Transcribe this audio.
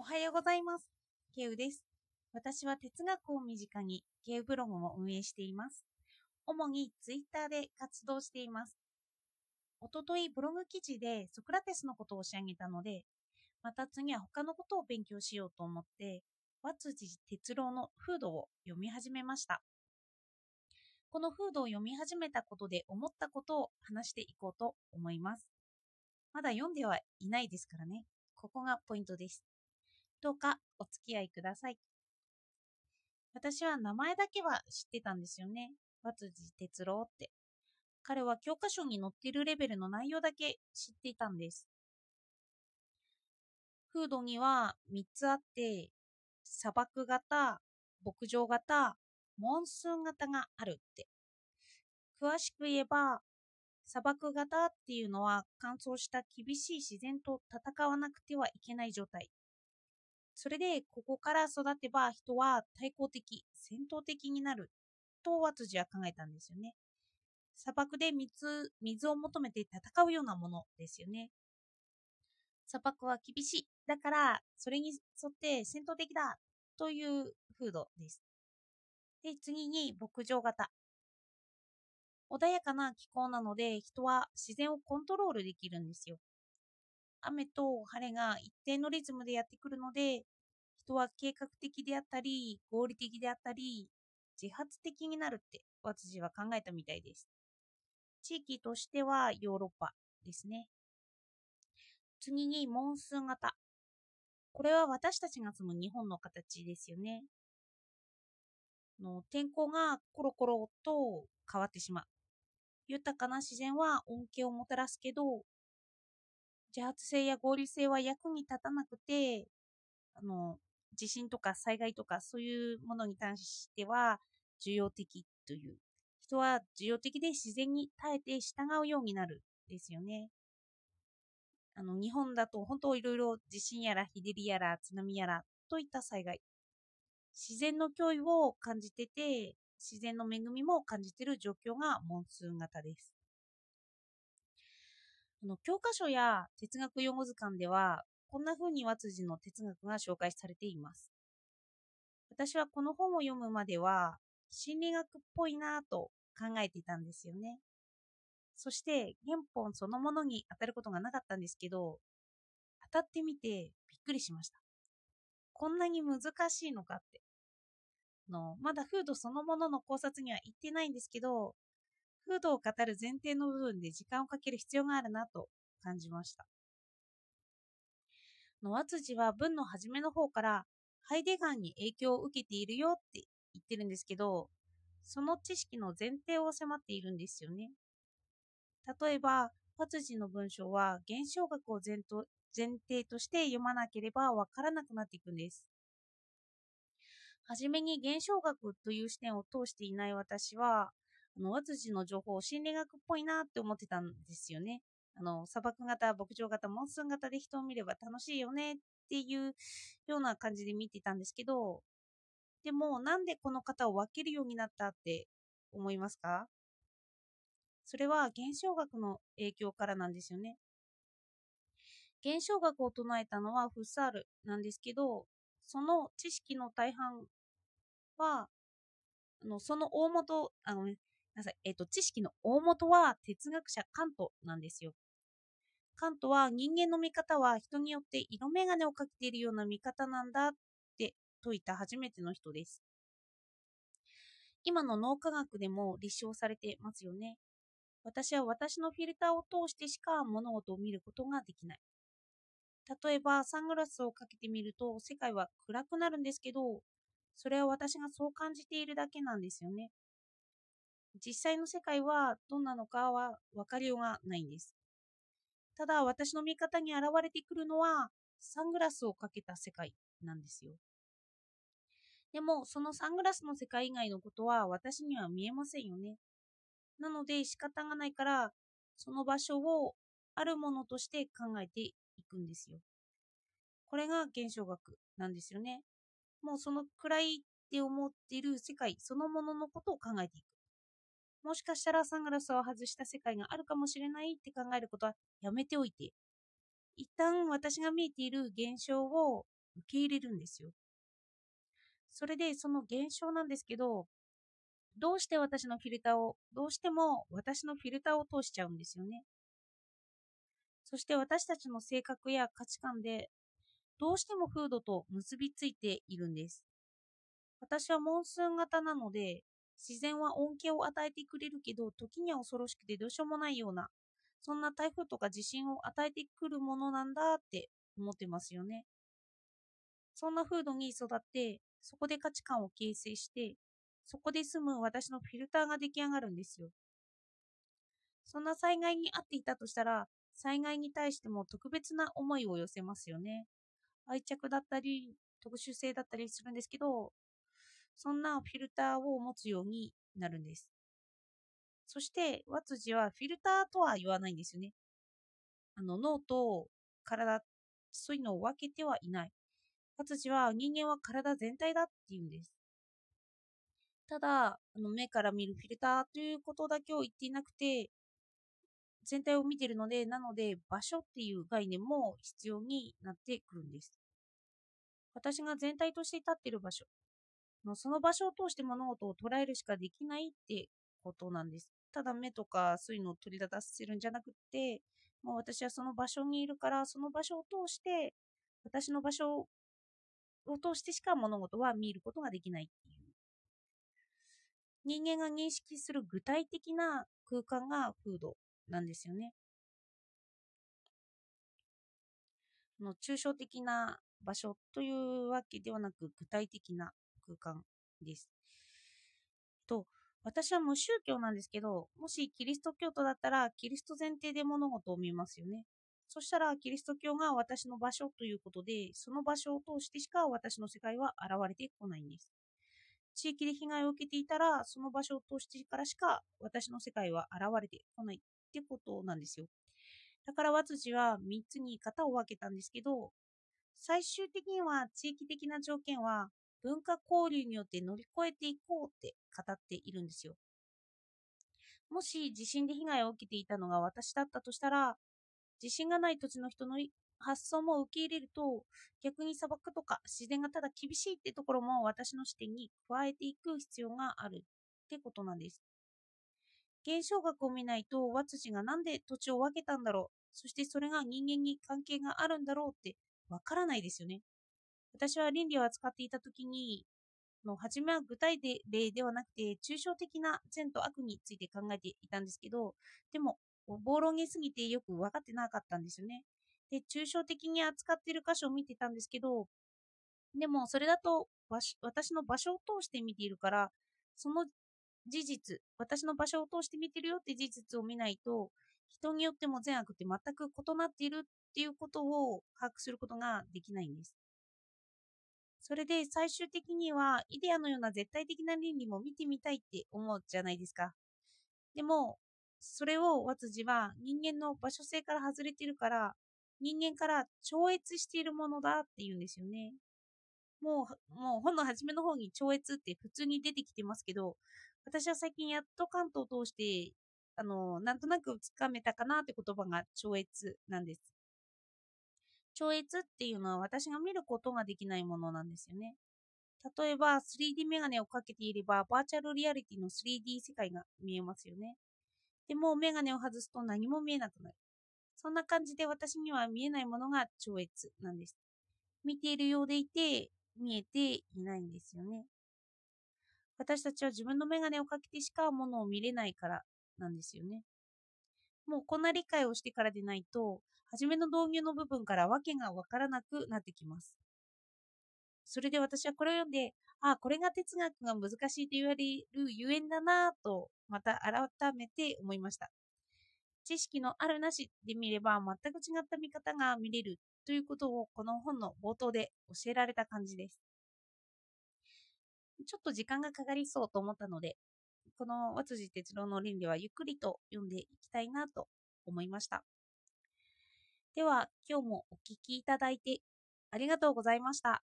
おはようございます。ケウです。私は哲学を身近にケウブログを運営しています。主にツイッターで活動しています。おとといブログ記事でソクラテスのことを仕上げたので、また次は他のことを勉強しようと思って、和辻哲郎の風土を読み始めました。この風土を読み始めたことで思ったことを話していこうと思います。まだ読んではいないですからね。ここがポイントです。どうかお付き合いください。私は名前だけは知ってたんですよね。和辻哲郎って。彼は教科書に載ってるレベルの内容だけ知っていたんです。風土には3つあって、砂漠型、牧場型、モンスーン型があるって。詳しく言えば、砂漠型っていうのは乾燥した厳しい自然と戦わなくてはいけない状態。それでここから育てば人は対抗的、戦闘的になると和辻は考えたんですよね。砂漠で水水を求めて戦うようなものですよね。砂漠は厳しい。だからそれに沿って戦闘的だという風土です。で、次に牧場型。穏やかな気候なので人は自然をコントロールできるんですよ。雨と晴れが一定のリズムでやってくるので人は計画的であったり合理的であったり自発的になるって和辻は考えたみたいです。地域としてはヨーロッパですね。次にモンスーン型。これは私たちが住む日本の形ですよね。の天候がコロコロと変わってしまう。豊かな自然は恩恵をもたらすけど、自発性や合理性は役に立たなくて、あの、地震とか災害とかそういうものに対しては重要的という。人は重要的で自然に耐えて従うようになるですよね。あの、日本だと本当いろいろ地震やら日照りやら津波やらといった災害。自然の脅威を感じてて、自然の恵みも感じている状況がモンスーン型です。あの教科書や哲学用語図鑑では、こんな風に和辻の哲学が紹介されています。私はこの本を読むまでは、心理学っぽいなぁと考えていたんですよね。そして原本そのものに当たることがなかったんですけど、当たってみてびっくりしました。こんなに難しいのかって。のまだ風土そのものの考察には行ってないんですけど、風土を語る前提の部分で時間をかける必要があるなと感じました。の和辻は文の初めの方からハイデガーに影響を受けているよって言ってるんですけど、その知識の前提を迫っているんですよね。例えば、和辻の文章は現象学を前と前提として読まなければわからなくなっていくんです。はじめに現象学という視点を通していない私は、あの和辻の情報を心理学っぽいなって思ってたんですよね。あの砂漠型、牧場型、モンスーン型で人を見れば楽しいよねっていうような感じで見てたんですけど、でもなんでこの方を分けるようになったって思いますか？それは現象学の影響からなんですよね。現象学を唱えたのはフッサールなんですけど、その知識の大半は、あのその大元、あの、なさい、えっ、と、知識の大元は哲学者カントなんですよ。カントは人間の見方は人によって色眼鏡をかけているような見方なんだって説いた初めての人です。今の脳科学でも立証されてますよね。私は私のフィルターを通してしか物事を見ることができない。例えばサングラスをかけてみると世界は暗くなるんですけど、それは私がそう感じているだけなんですよね。実際の世界はどんなのかは分かりようがないんです。ただ私の見方に現れてくるのはサングラスをかけた世界なんですよ。でもそのサングラスの世界以外のことは私には見えませんよね。なので仕方がないからその場所をあるものとして考えていくんですよ。これが現象学なんですよね。もうその暗いって思っている世界そのもののことを考えていく。もしかしたらサングラスを外した世界があるかもしれないって考えることはやめておいて、一旦私が見えている現象を受け入れるんですよ。それでその現象なんですけど、どうして私のフィルターを、どうしても私のフィルターを通しちゃうんですよね。そして私たちの性格や価値観でどうしてもフードと結びついているんです。私はモンスーン型なので自然は恩恵を与えてくれるけど時には恐ろしくてどうしようもないようなそんな台風とか地震を与えてくるものなんだって思ってますよね。そんな風土に育ってそこで価値観を形成してそこで住む私のフィルターが出来上がるんですよ。そんな災害に遭っていたとしたら災害に対しても特別な思いを寄せますよね。愛着だったり、特殊性だったりするんですけど、そんなフィルターを持つようになるんです。そして、和辻はフィルターとは言わないんですよね。あの脳と体、そういうのを分けてはいない。和辻は人間は体全体だって言うんです。ただ、あの目から見るフィルターということだけを言っていなくて、全体を見ているので、なので場所っていう概念も必要になってくるんです。私が全体として立っている場所、その場所を通して物事を捉えるしかできないってことなんです。ただ目とかそういうのを取り立たせるんじゃなくて、もう私はその場所にいるから、その場所を通して、私の場所を通してしか物事は見ることができないっていう。人間が認識する具体的な空間がフードなんですよね。の抽象的な場所というわけではなく具体的な空間です。と私は無宗教なんですけど、もしキリスト教徒だったら、キリスト前提で物事を見ますよね。そしたら、キリスト教が私の場所ということで、その場所を通してしか私の世界は現れてこないんです。地域で被害を受けていたら、その場所を通してからしか私の世界は現れてこないってことなんですよ。だから、和辻は3つに型を分けたんですけど、最終的には地域的な条件は文化交流によって乗り越えていこうって語っているんですよ。もし地震で被害を受けていたのが私だったとしたら、地震がない土地の人の発想も受け入れると、逆に砂漠とか自然がただ厳しいってところも私の視点に加えていく必要があるってことなんです。現象学を見ないと、和辻がなんで土地を分けたんだろう、そしてそれが人間に関係があるんだろうってわからないですよね。私は倫理を扱っていたときに、の初めは具体例ではなくて、抽象的な善と悪について考えていたんですけど、でも、暴論げすぎてよく分かってなかったんですよね。で、抽象的に扱っている箇所を見てたんですけど、でも、それだと私の場所を通して見ているから、その事実、私の場所を通して見てるよって事実を見ないと、人によっても善悪って全く異なっているっていうことを把握することができないんです。それで最終的にはイデアのような絶対的な倫理も見てみたいって思うじゃないですか。でも、それを和辻は人間の場所性から外れてるから、人間から超越しているものだって言うんですよね。もう、もう本の初めの方に超越って普通に出てきてますけど、私は最近やっと関東を通して、あの、なんとなくつかめたかなって言葉が超越なんです。超越っていうのは私が見ることができないものなんですよね。例えば 3D メガネをかけていればバーチャルリアリティの 3D 世界が見えますよね。でもメガネを外すと何も見えなくなる。そんな感じで私には見えないものが超越なんです。見ているようでいて見えていないんですよね。私たちは自分のメガネをかけてしかものを見れないからなんですよね。もうこんな理解をしてからでないと初めの導入の部分から訳がわからなくなってきます。それで私はこれを読んで、ああ、これが哲学が難しいと言われるゆえんだなぁと、また改めて思いました。知識のあるなしで見れば全く違った見方が見れるということをこの本の冒頭で教えられた感じです。ちょっと時間がかかりそうと思ったので、この和辻哲郎の倫理はゆっくりと読んでいきたいなと思いました。では、今日もお聴きいただいてありがとうございました。